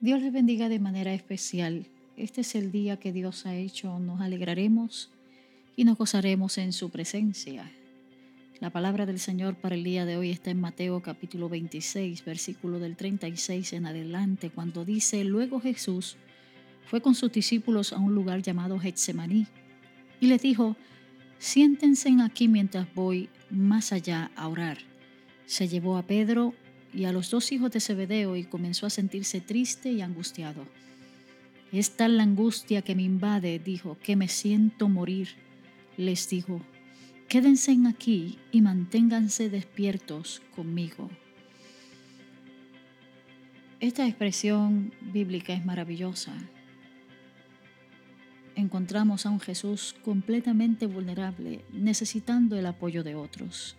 Dios les bendiga de manera especial. Este es el día que Dios ha hecho. Nos alegraremos y nos gozaremos en su presencia. La palabra del Señor para el día de hoy está en Mateo capítulo 26, versículo del 36 en adelante, cuando dice, luego Jesús fue con sus discípulos a un lugar llamado Getsemaní y les dijo, siéntense aquí mientras voy más allá a orar. Se llevó a Pedro y a los dos hijos de Zebedeo y comenzó a sentirse triste y angustiado. Es tal la angustia que me invade, dijo, que me siento morir. Les dijo, quédense aquí y manténganse despiertos conmigo. Esta expresión bíblica es maravillosa. Encontramos a un Jesús completamente vulnerable, necesitando el apoyo de otros.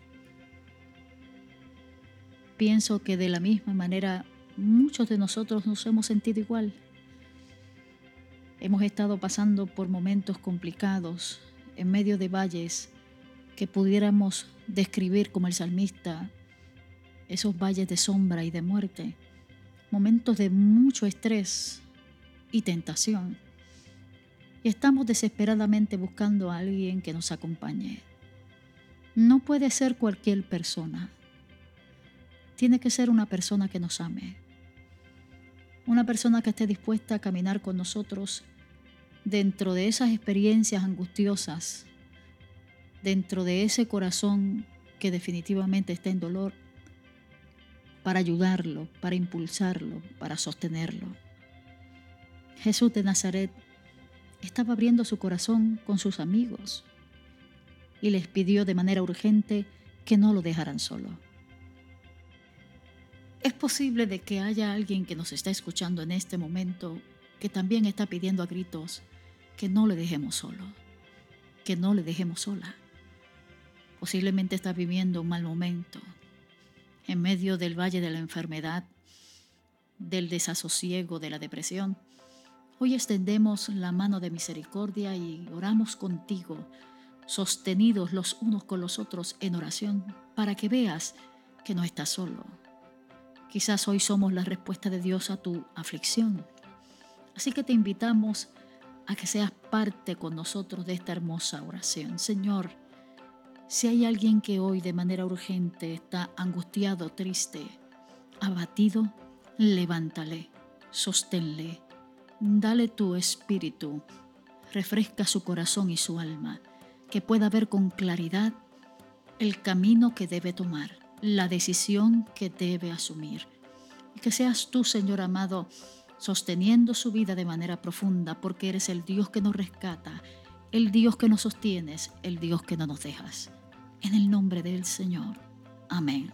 Pienso que de la misma manera muchos de nosotros nos hemos sentido igual. Hemos estado pasando por momentos complicados en medio de valles que pudiéramos describir como el salmista, esos valles de sombra y de muerte, momentos de mucho estrés y tentación. Y estamos desesperadamente buscando a alguien que nos acompañe. No puede ser cualquier persona tiene que ser una persona que nos ame. Una persona que esté dispuesta a caminar con nosotros dentro de esas experiencias angustiosas, dentro de ese corazón que definitivamente está en dolor, para ayudarlo, para impulsarlo, para sostenerlo. Jesús de Nazaret estaba abriendo su corazón con sus amigos y les pidió de manera urgente que no lo dejaran solo. Es posible de que haya alguien que nos está escuchando en este momento que también está pidiendo a gritos que no le dejemos solo, que no le dejemos sola. Posiblemente está viviendo un mal momento, en medio del valle de la enfermedad, del desasosiego, de la depresión. Hoy extendemos la mano de misericordia y oramos contigo, sostenidos los unos con los otros en oración, para que veas que no estás solo, Quizás hoy somos la respuesta de Dios a tu aflicción. Así que te invitamos a que seas parte con nosotros de esta hermosa oración. Señor, si hay alguien que hoy de manera urgente está angustiado, triste, abatido, levántale, sosténle, dale tu espíritu, refresca su corazón y su alma, que pueda ver con claridad el camino que debe tomar la decisión que debe asumir. Y que seas tú, Señor amado, sosteniendo su vida de manera profunda, porque eres el Dios que nos rescata, el Dios que nos sostienes, el Dios que no nos dejas. En el nombre del Señor. Amén.